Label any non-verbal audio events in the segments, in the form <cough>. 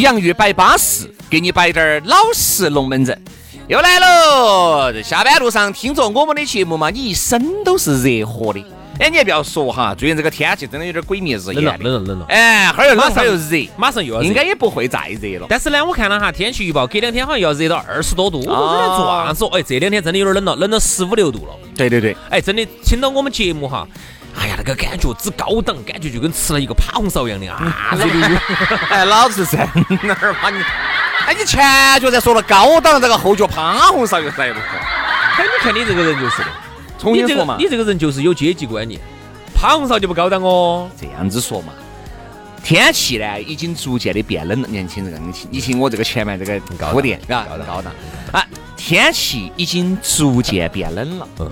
洋芋摆巴适，给你摆点儿老实龙门阵。又来喽！在下班路上听着我们的节目嘛，你一身都是热火的。哎，你也不要说哈，最近这个天气真的有点鬼迷日眼冷了，冷了，冷了。哎，哈儿又冷，哈儿又热，马上又要应该也不会再热了。但是呢，我看了哈天气预报，隔两天好像要热到二十多度。我说在做啥子？哎，这两天真的有点冷了，冷到十五六度了。对对对，哎，真的听到我们节目哈，哎呀，那个感觉之高档，感觉就跟吃了一个扒红烧一样的啊！这个 <laughs> 哎，老子在哪儿把你？哎，你前脚在说了高档，这个后脚扒红烧又来了。哎，你看你这个人就是的，重新说嘛，你这个人就是有阶级观念，扒红烧就不高档哦。这样子说嘛。天气呢，已经逐渐的变冷了。年轻人，你听，你听我这个前面这个铺垫，嘎，高档啊！天气已经逐渐变冷了。嗯，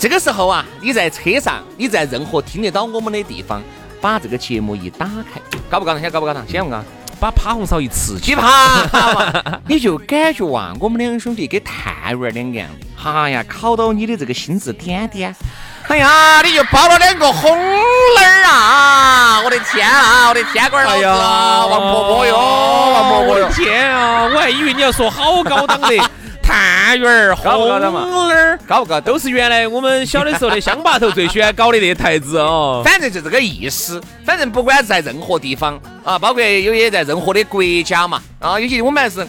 这个时候啊，你在车上，你在任何听得到我们的地方，把这个节目一打开，高不高档？先高不高档？先问啊。把爬红烧一吃起，奇葩，你就感觉哇，我们两兄弟跟探员两个样的，哎呀，考到你的这个心智点点，哎呀，你就包了两个红灯儿啊！我的天啊，我的天官老子，王婆婆哟，王婆婆哟！天啊！<laughs> 我还以为你要说好高档的探员儿、红儿，高不高？都是原来我们小的时候的乡坝头最喜欢搞的那些台子哦。反正就这个意思。反正不管在任何地方啊，包括有些在任何的国家嘛，啊，有些我们还是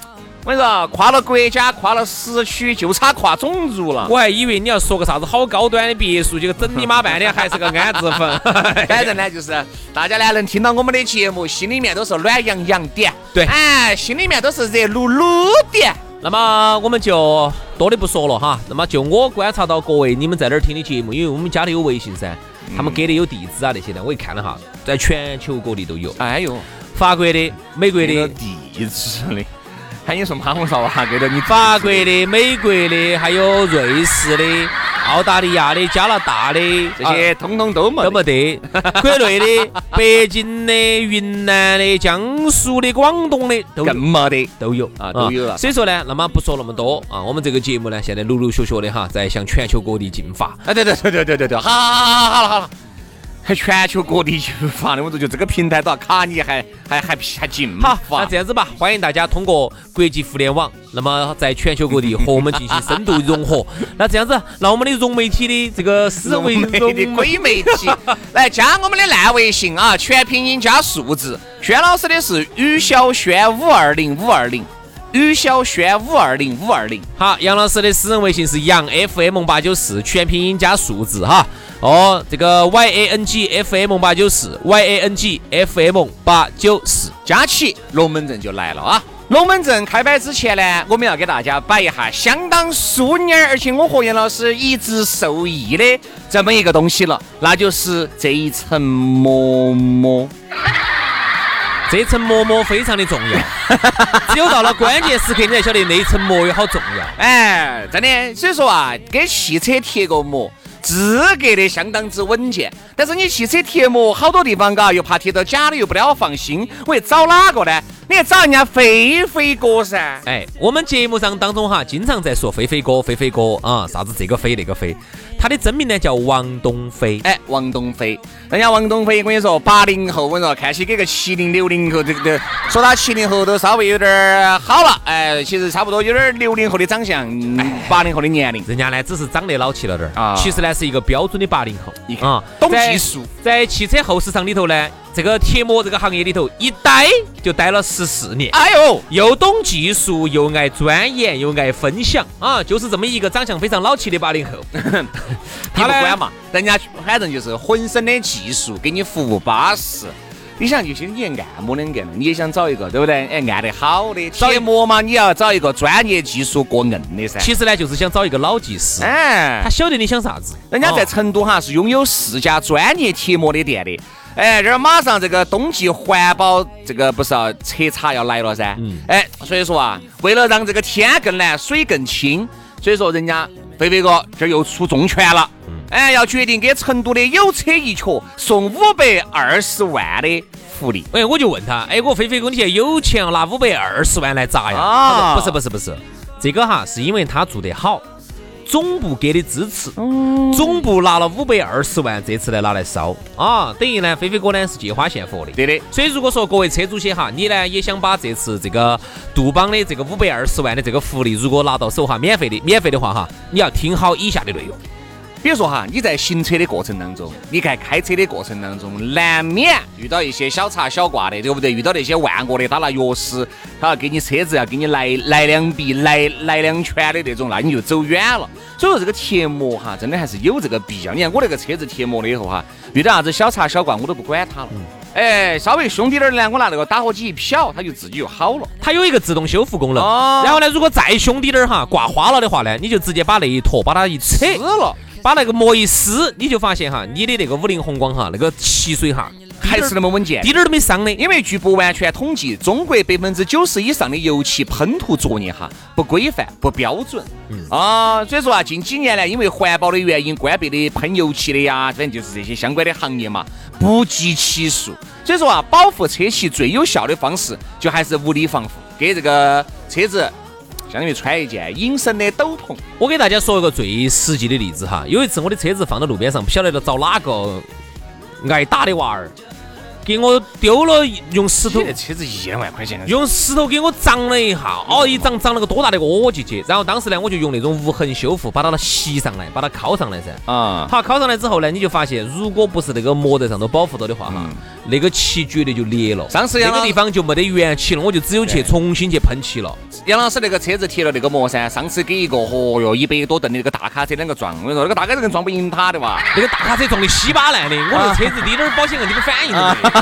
我跟你说，跨了国家，跨了时区，就差跨种族了。我还以为你要说个啥子好高端的别墅，结果整你妈半天还是个安置房。<laughs> 反正呢，就是大家呢能听到我们的节目，心里面都是暖洋洋的，对哎，心里面都是热噜噜的。那么我们就多的不说了哈。那么就我观察到各位你们在哪儿听的节目，因为我们加的有微信噻，他们给的有地址啊那些的，我一看了哈，在全球各地都有，哎呦，法国的、美国的。地址的，喊你送爬红烧啊，给到你法国的、美国的，还有瑞士的、澳大利亚的、加拿大的这些通通都没。都没得，国内的、<laughs> 北京的、云南的、江苏的、广东的都有。更没得。都有。啊都有了所以说呢，那么不说那么多。啊，我们这个节目呢，现在陆陆续续的哈，在向全球各地进发。哎，对对对对对对对，好好好好好了好了，还全球各地去发的，我都觉得这个平台都要卡你还还还还进好，发那这样子吧，欢迎大家通过国际互联网，那么在全球各地和我们进行深度融合。那这样子，那我们的融媒体的这个私人微融媒的融鬼媒体，<laughs> 来加我们的烂微信啊，全拼音加数字。轩老师的是于小轩五二零五二零，于小轩五二零五二零。好，杨老师的私人微信是杨 FM 八九四，全拼音加数字哈。哦，这个 Y A N G F M 八九四，Y A N G F M 八九四。加起龙门阵就来了啊！龙门阵开摆之前呢，我们要给大家摆一下相当淑女，而且我和杨老师一直受益的这么一个东西了，那就是这一层膜膜。这层膜膜非常的重要，<laughs> 只有到了关键时刻，你才晓得那一层膜有好重要。哎，真的，所以说啊，给汽车贴个膜，资格的相当之稳健。但是你汽车贴膜，好多地方嘎，又怕贴到假的，又不了放心。我去找哪个呢？你还找人家飞飞哥噻。哎，我们节目上当中哈，经常在说飞飞哥，飞飞哥啊，啥子这个飞那个飞，他的真名呢叫王东飞。哎，王东飞，人家王东飞，我跟你说，八零后，我跟你说，看起给个七零六零后，这个说他七零后都稍微有点儿好了，哎，其实差不多有点儿六零后的长相，八零后的年龄。人家呢只是长得老气了点儿啊其实呢是一个标准的八零后。啊，懂技术，在汽车后市场里头呢，这个贴膜这个行业里头一待就待了十四年，哎呦，又懂技术，又爱钻研，又爱分享啊，就是这么一个长相非常老气的八零后。<laughs> 他不管嘛，人家反正就是浑身的技术给你服务巴适。你想，就些你按摩两个，你也想找一个，对不对？哎，按得好的贴膜嘛，你要找一个专业技术过硬的噻。其实呢，就是想找一个老技师，哎，他晓得你想啥子。人家在成都哈是拥有四家专业贴膜的店的。哎，这儿马上这个冬季环保这个不是要彻查要来了噻？嗯。哎，所以说啊，为了让这个天更蓝，水更清，所以说人家飞飞哥这又出重拳了。哎，要决定给成都的有车一角送五百二十万的福利。哎，我就问他，哎，我飞飞哥，你现在有钱拿五百二十万来砸呀？啊，不是不是不是，这个哈是因为他做得好，总部给的支持，总部拿了五百二十万，这次来拿来烧啊，等于呢，飞飞哥呢是借花献佛的。对的。所以如果说各位车主些哈，你呢也想把这次这个杜邦的这个五百二十万的这个福利，如果拿到手哈，免费的，免费的话哈，你要听好以下的内容。比如说哈，你在行车的过程当中，你看开车的过程当中，难免遇到一些小插小挂的，对不对？遇到那些万恶的他拿钥匙，他要给你车子要给你来来两笔、来来两拳的那种，那你就走远了。所以说这个贴膜哈，真的还是有这个必要。你看我那个车子贴膜了以后哈，遇到啥子小插小挂我都不管它了。哎，稍微凶滴点儿呢，我拿那个打火机一瞟，它就自己就好了。它有一个自动修复功能。哦然后呢，如果再凶滴点儿哈，挂花了的话呢，你就直接把那一坨把它一扯了。把那个膜一撕，你就发现哈，你的那个五菱宏光哈，那个漆水哈还是那么稳健，滴点儿都没伤的。因为据不完全统计，中国百分之九十以上的油漆喷涂作业哈不规范、不标准。嗯啊，所以说啊，近几年呢，因为环保的原因，关闭的喷油漆的呀，反正就是这些相关的行业嘛，不计其数。所以说啊，保护车漆最有效的方式，就还是物理防护，给这个车子。相当于穿一件隐身的斗篷。我给大家说一个最实际的例子哈，有一次我的车子放到路边上，不晓得找哪个挨打的娃儿。给我丢了，用石头。车子一两万块钱。用石头给我砸了一下，哦，一砸砸了个多大的窝窝进去。然后当时呢，我就用那种无痕修复把它吸上来，把它铐上来噻。啊。好，铐上来之后呢，你就发现，如果不是那个膜在上头保护着的话哈，那个漆绝对就裂了。上次那个地方就没得原漆了，我就只有去重新去喷漆了。杨老师那个车子贴了那个膜噻，上次给一个，哦哟，一百多吨的那个大卡车两个撞，我跟你说，那个大卡车跟撞不赢他的哇。那个大卡车撞的稀巴烂的，我那车子滴点儿保险杠滴点反应都没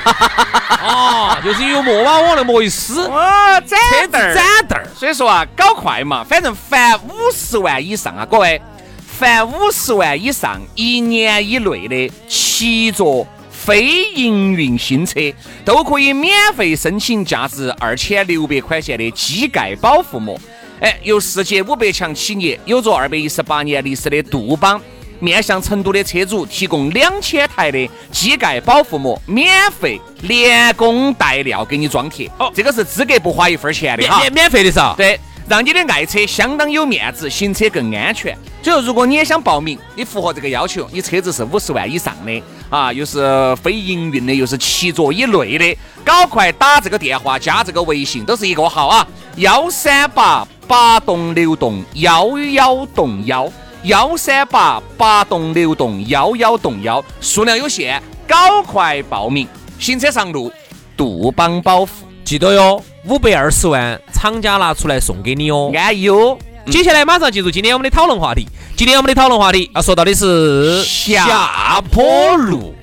<laughs> 哦，就是用膜把我那膜一撕，哦，展凳儿，展凳儿。所以说啊，搞快嘛，反正凡五十万以上啊，各位，凡五十万以上一年以内的七座。非营运新车都可以免费申请价值二千六百块钱的机盖保护膜。哎，由世界五百强企业、有着二百一十八年历史的杜邦，面向成都的车主提供两千台的机盖保护膜，免费连工带料给你装贴。哦，这个是资格不花一分钱的哈，免免费的是对。让你的爱车相当有面子，行车更安全。所以说，如果你也想报名，你符合这个要求，你车子是五十万以上的啊，又是非营运的，又是七座以内的，赶快打这个电话，加这个微信，都是一个号啊，幺三八八栋六栋幺幺栋幺，幺三八八栋六栋幺幺栋幺，数量有限，赶快报名，行车上路，杜邦保护。记得哟，五百二十万，厂家拿出来送给你哦，安逸哦。接下来马上进入今天我们的讨论话题。今天我们的讨论话题要说到的是下坡路。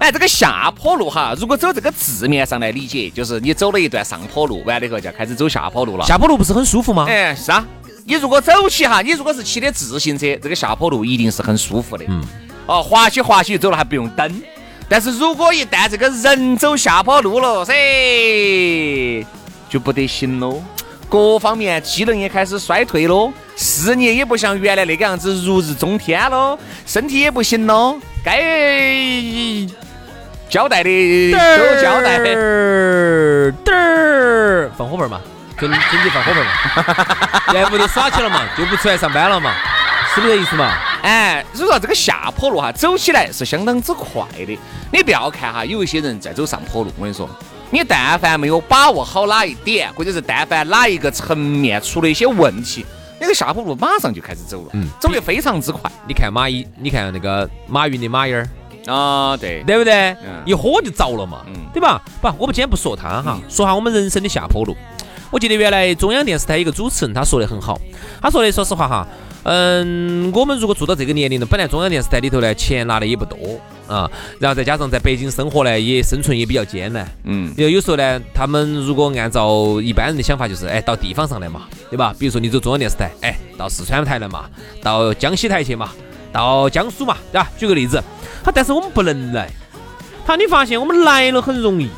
哎，这个下坡路哈，如果走这个字面上来理解，就是你走了一段上坡路，完了以后就开始走下坡路了。下坡路不是很舒服吗？哎，是啊。你如果走起哈，你如果是骑的自行车，这个下坡路一定是很舒服的。嗯。哦，滑起滑起走了还不用蹬。但是如果一旦这个人走下坡路了噻，就不得行喽，各方面机能也开始衰退喽，事业也不像原来那个样子如日中天喽，身体也不行喽，该交代的都交代。嘚儿，放火盆嘛，整整体放火盆嘛，<laughs> 在屋头耍起了嘛，就不出来上班了嘛。是不是这意思嘛？哎，所以说这个下坡路哈，走起来是相当之快的。你不要看哈，有一些人在走上坡路，我跟你说，你但凡没有把握好哪一点，或者是但凡哪一个层面出了一些问题，那个下坡路马上就开始走了，嗯，走得非常之快。你看马一，你看那个马云的马眼儿，啊，对，对不对？一火就着了嘛，对吧？不，我们今天不说他哈，说下我们人生的下坡路。我记得原来中央电视台一个主持人他说的很好，他说的说实话哈，嗯，我们如果做到这个年龄了，本来中央电视台里头呢钱拿的也不多啊，然后再加上在北京生活呢也生存也比较艰难，嗯，有有时候呢，他们如果按照一般人的想法就是，哎，到地方上来嘛，对吧？比如说你走中央电视台，哎，到四川台来嘛，到江西台去嘛，到江苏嘛，对吧？举个例子，他但是我们不能来，他你发现我们来了很容易，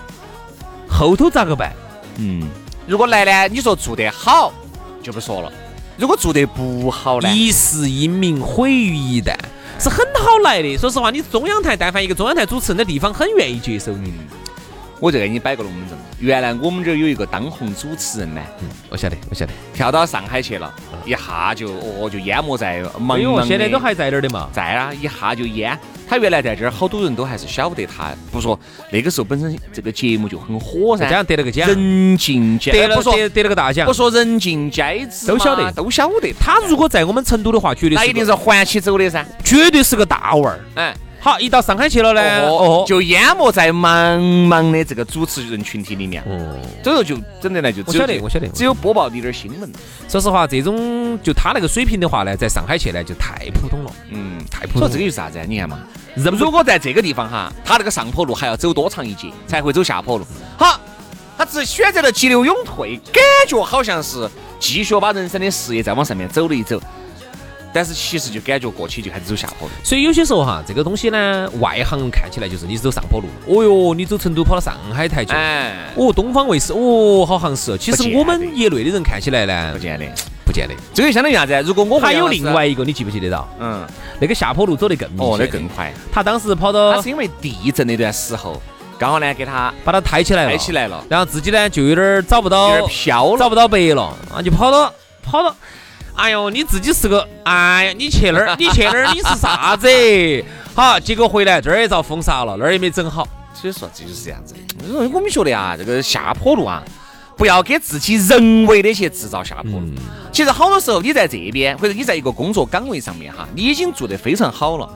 后头咋个办？嗯。如果来呢？你说做得好就不说了。如果做得不好呢？一世英名毁于一旦，是很好来的。说实话，你中央台，但凡一个中央台主持人的地方，很愿意接受你。我就给你摆个龙门阵。原来我们这儿有一个当红主持人呢，我晓得，我晓得，跳到上海去了，一下就哦就淹没在茫茫。现在都还在那儿的嘛？在啊，一下就淹。他原来在这儿，好多人都还是晓得他。不说那个时候本身这个节目就很火噻，加上得了个奖，人尽皆得了，得得了个大奖。不说人尽皆知，都晓得，都晓得。他如果在我们成都的话，绝对那一定是环起走的噻，绝对是个大腕儿。哎。好，一到上海去了呢，哦，就淹没在茫茫的这个主持人群体里面。哦，这个就整的来就，我晓得，我晓得，只有播报一点新闻。说实话，这种就他那个水平的话呢，在上海去呢就太普通了。嗯，太普通。说这个就是啥子？你看嘛，如果在这个地方哈，他那个上坡路还要走多长一截才会走下坡路？好，他只选择了急流勇退，感觉好像是继续把人生的事业再往上面走了一走。但是其实就感觉过去就开始走下坡路，所以有些时候哈，这个东西呢，外行人看起来就是你是走上坡路。哦哟，你走成都跑到上海台去，哦，东方卫视，哦，好行势。其实我们业内的人看起来呢，不见得，不见得。这个相当于啥子？如果我还有另外一个，你记不记得到？嗯，那个下坡路走得更哦，那更快。他当时跑到，他是因为地震那段时候，刚好呢给他把他抬起来了，抬起来了，然后自己呢就有点找不到，有点飘了，找不到北了，啊，就跑到跑到。哎呦，你自己是个，哎呀，你去那儿，<laughs> 你去那儿，你是啥子？好，结果回来这儿也遭封杀了，那儿也没整好。所以说这就是这样子的。我们觉得啊，这个下坡路啊，不要给自己人为的去制造下坡路。其实好多时候你在这边，或者你在一个工作岗位上面哈，你已经做得非常好了，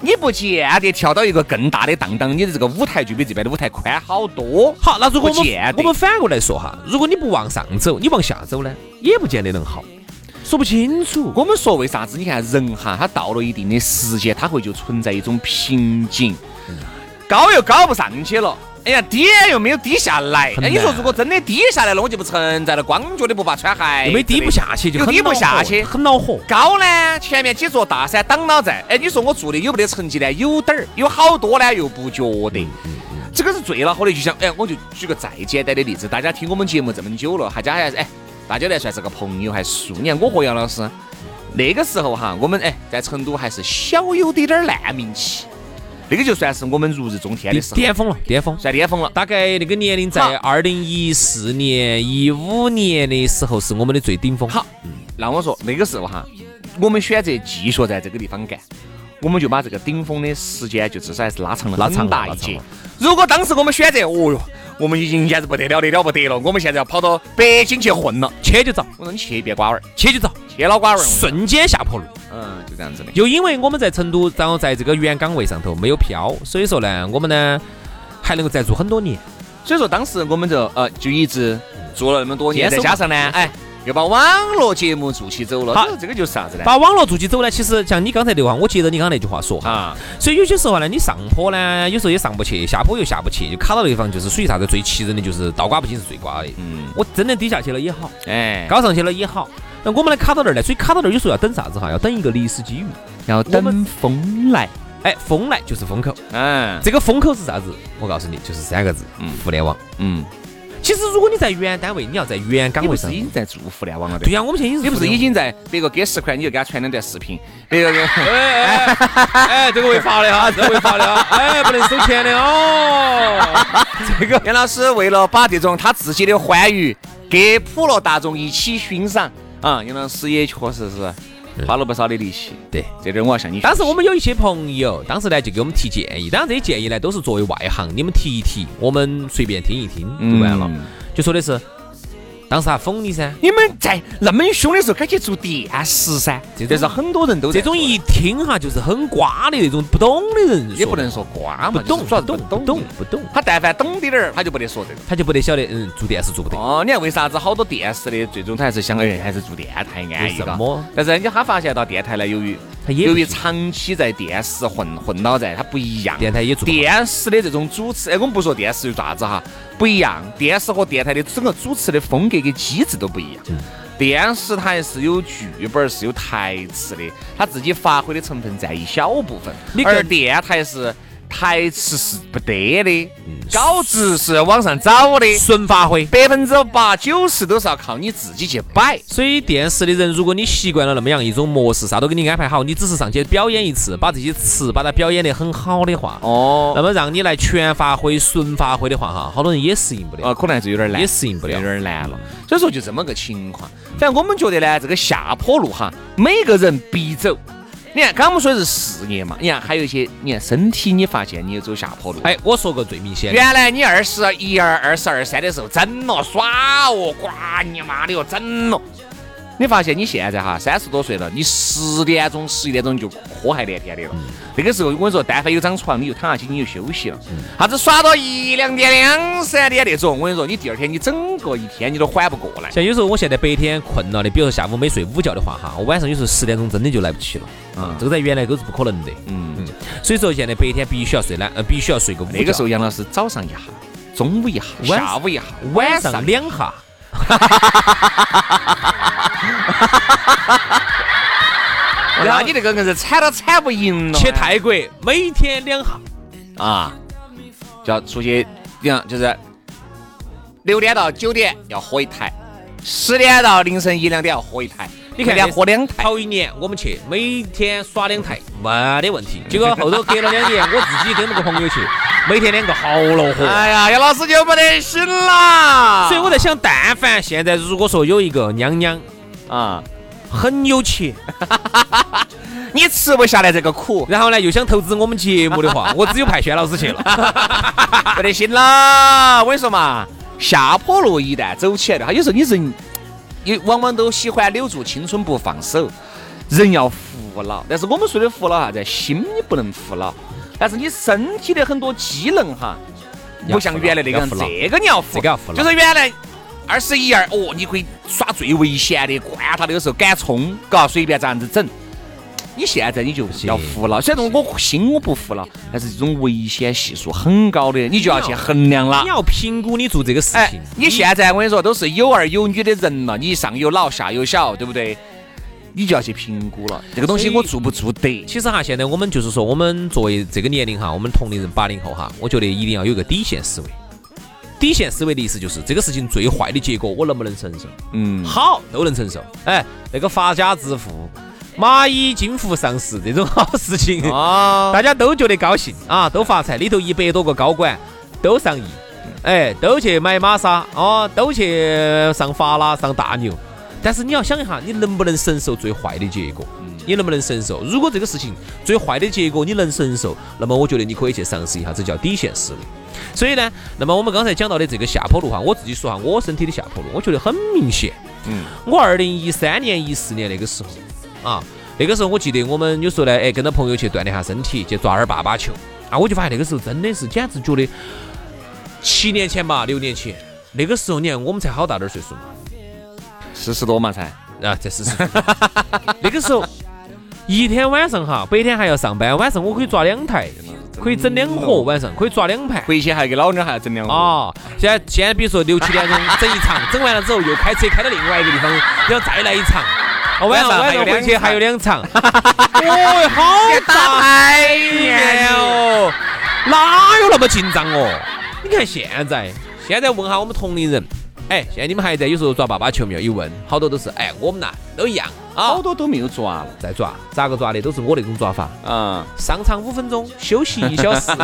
你不见得跳到一个更大的档档，你的这个舞台就比这边的舞台宽好多。好，那如果我们我们反过来说哈，如果你不往上走，你往下走呢，也不见得能好。说不清楚，我们说为啥子？你看人哈，他到了一定的时间，他会就存在一种瓶颈，高又高不上去了，哎呀，低又没有低下来。哎，你说如果真的低下来了，我就不存在了，光脚的不怕穿鞋，又没低不下去，就低不下去，很恼火。高呢，前面几座大山挡到在，哎，你说我做的有没得成绩呢？有点儿，有好多呢，又不觉得。这个是最恼火的，就像哎，我就举个再简单的例子，大家听我们节目这么久了，还加还是哎。大家来算是个朋友，还数年。我和杨老师那个时候哈，我们哎在成都还是小有点点烂名气，那个就算是我们如日中天的时候，巅峰了，巅峰，算巅峰了。大概那个年龄在二零一四年、一五年的时候是我们的最顶峰。好，那我说那个时候哈，我们选择继续在这个地方干，我们就把这个顶峰的时间就至少还是拉长了拉长大一截。如果当时我们选择，哦哟。我们已经简直不得了的了不得了，我们现在要跑到北京去混了，去就遭。我说你去别瓜娃儿，去就遭，去老瓜娃儿，瞬间下坡路。这样子的。又因为我们在成都，然后在这个原岗位上头没有飘，所以说呢，我们呢还能够再做很多年。所以说当时我们就呃就一直做了那么多年，再加上呢，哎。又把网络节目做起走了，好，这个就是啥子呢？把网络做起走呢？其实像你刚才那话，我接着你刚才那句话说哈，所以有些时候呢，你上坡呢，有时候也上不去，下坡又下不去，就卡到那地方，就是属于啥子？最气人的就是倒挂不进是最瓜的。嗯，我真的低下去了也好，哎，高上去了也好，那我们呢卡到那儿呢？所以卡到那儿有时候要等啥子哈？要等一个历史机遇，要等风来。哎，风来就是风口。嗯，这个风口是啥子？我告诉你，就是三个字，嗯，互联网。嗯。其实，如果你在原单位，你要在原岗位上，已经在做互联网了。对呀，我们现在已经，你不是已经在别个给十块，你就给他传两段视频。别个，<laughs> 哎哎，这个违法的哈，<laughs> 这个违法的哈，哎，不能收钱的哦。这个杨老师为了把这种他自己的欢愉给普罗大众一起欣赏啊，杨老师也确实是。花了不少的力气，对，这点我要向你。当时我们有一些朋友，当时呢就给我们提建议，当然这些建议呢都是作为外行，你们提一提，我们随便听一听就完了。就说的是，当时还封你噻。你们在那么凶的时候，该去做电视噻。这是很多人都这种一听哈，就是很瓜的那种不懂的人，也不能说瓜嘛，不懂，主要懂懂懂不懂。他但凡懂点儿，他就不得说这个，他就不得晓得，嗯，做电视做不得。哦，你看为啥子好多电视的最终他还是想，哎，还是做电台安逸什么？但是人家他发现到电台呢，由于他由于长期在电视混混到在，他不一样。电台也做电视的这种主持，哎，我们不说电视有啥子哈，不一样。电视和电台的整个主持的风格跟机制都不一样。电视台是有剧本，是有台词的，他自己发挥的成分占一小部分，而电台是。台词是不得的，稿子是网上找的，纯发挥，百分之八九十都是要靠你自己去摆。所以电视的人，如果你习惯了那么样一种模式，啥都给你安排好，你只是上去表演一次，把这些词把它表演得很好的话，哦，那么让你来全发挥、纯发挥的话，哈，好多人也适应不了，啊，可能还是有点难，也适应不了，有点难了。所以说就这么个情况。反正我们觉得呢，这个下坡路哈，每个人必走。你看，刚刚我们说的是事业嘛，你看还有一些，你看身体，你发现你又走下坡路。哎，我说个最明显，原来你二十一二、二十二三的时候整了耍哦，呱你妈的哟，整了。你发现你现在哈三十多岁了，你十点钟、十一点钟就祸害连天的了。那个时候我跟你说，但凡有张床，你就躺下去，你就休息了。啥子耍到一两点、两三点那种，我跟你说，你第二天你整个一天你都缓不过来。像有时候我现在白天困了的，比如说下午没睡午觉的话哈，我晚上有时候十点钟真的就来不起了。嗯，这个在原来都是不可能的。嗯嗯。所以说现在白天必须要睡懒，呃，必须要睡个午觉。那个时候杨老师早上一下，中午一下，下午一下，晚上两下。<laughs> 那你这个硬是惨都惨不赢了。去泰国每天两下啊，就要出去，你看就是六点到九点要喝一台，十点到凌晨一两点要喝一台。你看，两喝两台。头一年我们去每天耍两台，没得问题。结果后头隔了两年，我自己跟那个朋友去，每天两个好恼火。哎呀，杨老师就不得行啦。所以我在想，但凡现在如果说有一个娘娘啊。很有钱，<laughs> 你吃不下来这个苦，然后呢又想投资我们节目的话，我只有派轩老师去了，<laughs> 不得行了。我跟你说嘛，下坡路一旦走起来的话，有时候你人，你往往都喜欢留住青春不放手，人要服老。但是我们说的服老啥子？心你不能服老，但是你身体的很多机能哈，不像原来那个样子，这个你要服，这个要服就是原来。二十一二哦，你可以耍最危险的，管他那个时候敢冲，嘎，随便咋样子整。你现在你就要服了，虽然我心我不服了，但是这种危险系数很高的，你就要去衡量了。你要评估你做这个事情。你现在我跟你说，都是有儿有女的人了，你上有老下有小，对不对？你就要去评估了，这个东西我做不做得？其实哈，现在我们就是说，我们作为这个年龄哈，我们同龄人八零后哈，我觉得一定要有个底线思维。底线思维的意思就是这个事情最坏的结果我能不能承受？嗯，好都能承受。哎，那个发家致富、蚂蚁金服上市这种好事情啊，<laughs> 大家都觉得高兴啊，都发财，里头一百多个高管都上亿，哎，都去买玛莎哦，都去上法拉、上大牛。但是你要想一下，你能不能承受最坏的结果？你能不能承受？如果这个事情最坏的结果你能承受，那么我觉得你可以去尝试一下，这叫底线思维。所以呢，那么我们刚才讲到的这个下坡路哈，我自己说哈，我身体的下坡路，我觉得很明显。嗯，我二零一三年、一四年那个时候啊，那个时候我记得我们有时候呢，哎，跟着朋友去锻炼下身体，去抓点爸爸球啊，我就发现那个时候真的是简直觉得，七年前吧，六年前，那个时候你看我们才好大点岁数嘛，四十多嘛才啊，才四十，<laughs> 那个时候一天晚上哈，白天还要上班，晚上我可以抓两台。可以整两盒，晚上可以抓两盘。回去还给老娘还要整两盒。啊，现在现在比如说六七点钟整一场，整完了之后又开车开到另外一个地方，要再来一场。哦，晚上晚上回去还有两场。哦，<laughs> 好大年哦，哪有那么紧张哦？你看现在，现在问下我们同龄人。哎，现在你们还在有时候抓爸爸球没有？一问，好多都是哎，我们呐都一样啊，好多都没有抓了，在抓，咋个抓的？都是我那种抓法啊。上场五分钟，休息一小时。<laughs>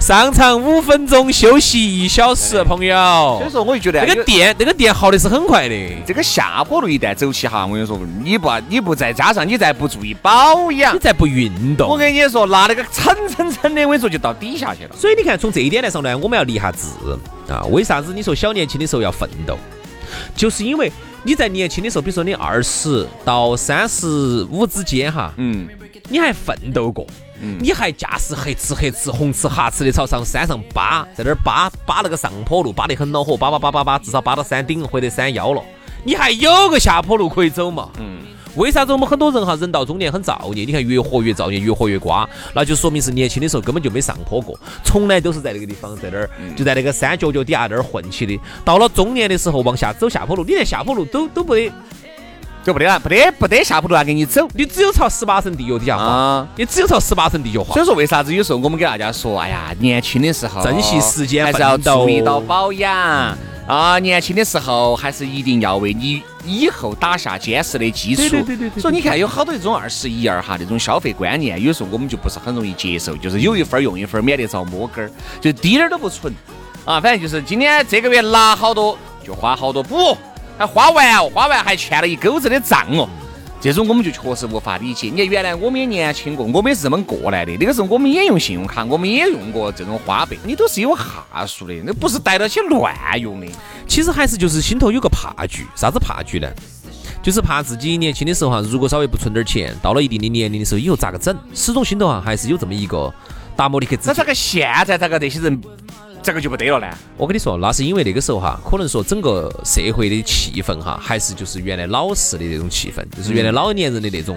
上场五分钟，休息一小时，朋友。所以说，我就觉得那个电，那个电耗的是很快的。这个下坡路一旦走起哈，我跟你说，你不你不再加上你再不注意保养，你再不运动，我跟你说，拿那个蹭蹭蹭的，我跟你说就到底下去了。所以你看，从这一点来说呢，我们要立下志。啊。为啥子你说小年轻的时候要奋斗？就是因为你在年轻的时候，比如说你二十到三十五之间哈，嗯，你还奋斗过，嗯，你还驾驶黑吃黑吃红吃哈吃的朝上山上扒，在那儿扒扒那个上坡路，扒得很恼火，扒扒扒扒扒，至少扒到山顶或者山腰了，你还有个下坡路可以走嘛，嗯。为啥子我们很多人哈人到中年很造孽？你看越活越造孽，越活越瓜，那就说明是年轻的时候根本就没上坡过，从来都是在那个地方，在那儿就在那个山脚脚底下那儿混起的。到了中年的时候往下走下坡路，你连下坡路都都不得，就不得了，不得不得下坡路啊给你走，你只有朝十八层地狱底下滑，你只有朝十八层地狱滑。所以说为啥子有时候我们给大家说，哎呀，年轻的时候珍惜时间，还是要注意到保养。啊，年轻的时候还是一定要为你以后打下坚实的基础。对对对对。所以你看，有好多这种二十一二哈那种消费观念，有时候我们就不是很容易接受，就是有一分用一分，免得遭摸根儿，就滴点儿都不存。啊，反正就是今天这个月拿好多就花好多，不还花完哦，花完还欠了一钩子的账哦。这种我们就确实无法理解。你看，原来我们也年轻过，我们也是这么过来的。那个时候我们也用信用卡，我们也用过这种花呗，你都是有哈数的，那不是带到起乱用的。其实还是就是心头有个怕惧，啥子怕惧呢？就是怕自己年轻的时候哈，如果稍微不存点钱，到了一定的年龄的时候，以后咋个整？始终心头哈还是有这么一个达摩的克。那咋个现在咋个这些人？这个就不得了呢。我跟你说，那是因为那个时候哈，可能说整个社会的气氛哈，还是就是原来老式的那种气氛，就是原来老年人的那种。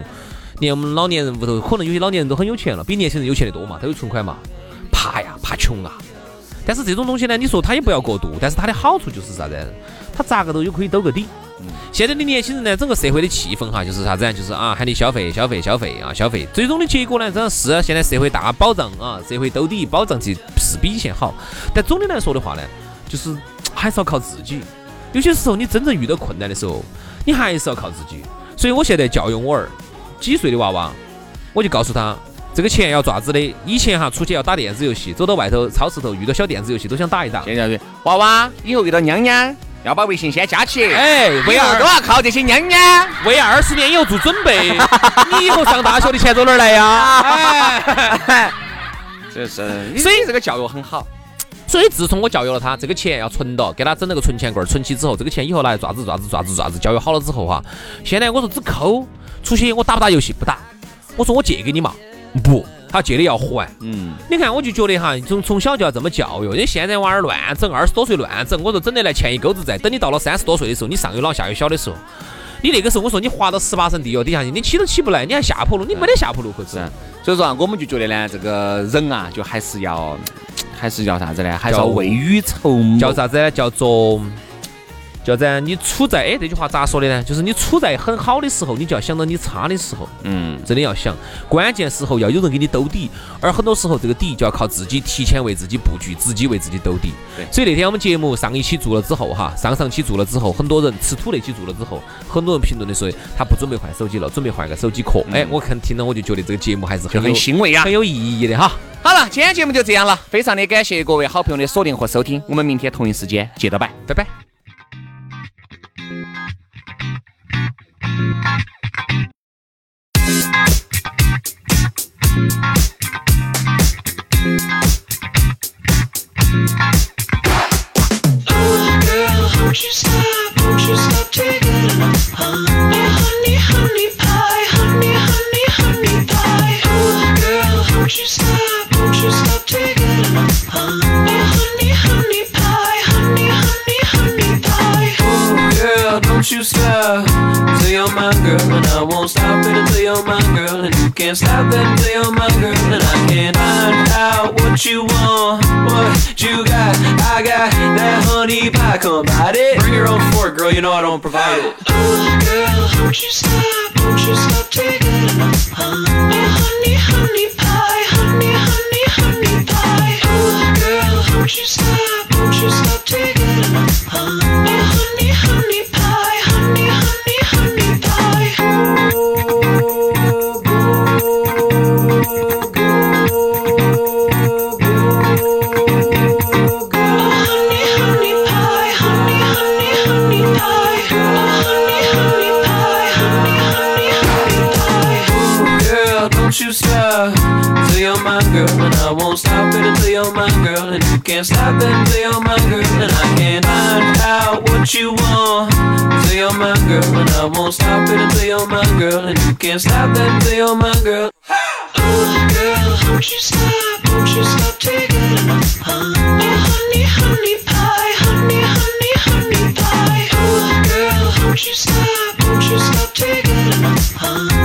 连我们老年人屋头，可能有些老年人都很有钱了，比年轻人有钱的多嘛，都有存款嘛。怕呀，怕穷啊。但是这种东西呢，你说他也不要过度，但是他的好处就是啥子？他咋个都有可以兜个底。现在的年轻人呢，整个社会的气氛哈，就是啥子？就是啊，喊你消费、消费、消费啊，消费。最终的结果呢，真的是现在社会大保障啊，社会兜底保障其是比以前好。但总的来说的话呢，就是还是要靠自己。有些时候你真正遇到困难的时候，你还是要靠自己。所以我现在教育我儿几岁的娃娃，我就告诉他，这个钱要爪子的。以前哈出去要打电子游戏，走到外头超市头遇到小电子游戏都想打一打。现在娃娃以后遇到娘娘。要把微信先加起，哎，为二都要靠这些娘娘，为二十年以后做准备。<laughs> 你以后上大学的钱从哪儿来呀？<laughs> 这是，所以这个教育很好。所以自从我教育了他，这个钱要存到，给他整了个存钱罐，存起之后，这个钱以后拿来爪子爪子爪子爪子。教育好了之后哈，现在我说只抠，出去我打不打游戏不打，我说我借给你嘛，不。他借的要还，嗯，你看我就觉得哈，从从小就要这么教育。你现在娃儿乱整，二十多岁乱整，我说整得来欠一钩子债。等你到了三十多岁的时候，你上有老下有小的时候，你那个时候我说你滑到十八层地狱底下去，你起都起不来，你还下坡路，你没得下坡路可走。所以说啊，我们就觉得呢，这个人啊，就还是要，还是要啥子呢？还是要未雨绸缪。叫啥子呢？叫做。叫在你处在哎，这句话咋说的呢？就是你处在很好的时候，你就要想到你差的时候，嗯，真的要想，关键时候要有人给你兜底，而很多时候这个底就要靠自己提前为自己布局，自己为自己兜底。对，所以那天我们节目上一期做了之后哈，上上期做了之后，很多人吃土那期做了之后，很多人评论的说他不准备换手机了，准备换个手机壳。哎，我看听了我就觉得这个节目还是很很欣慰啊，很有意义的哈。好了，今天节目就这样了，非常的感谢各位好朋友的锁定和收听，我们明天同一时间接着拜，拜拜。What you want What you got. I got that honey pie. Come bite it. Bring your own fork, girl. You know I don't provide it. Oh, girl, won't you stop? Won't you stop taking it huh? Oh, honey, honey pie. Honey, honey, honey pie. Oh, girl, won't you stop? Won't you stop taking can't stop until you're my girl, and I can't find out what you want until you're my girl, and I won't stop it until you're my girl, and you can't stop and until you're my girl. Oh, girl, won't you stop? Won't you stop taking enough? Oh, honey, honey pie, honey, honey, honey pie. Oh, girl, won't you stop? Won't you stop taking enough? Oh,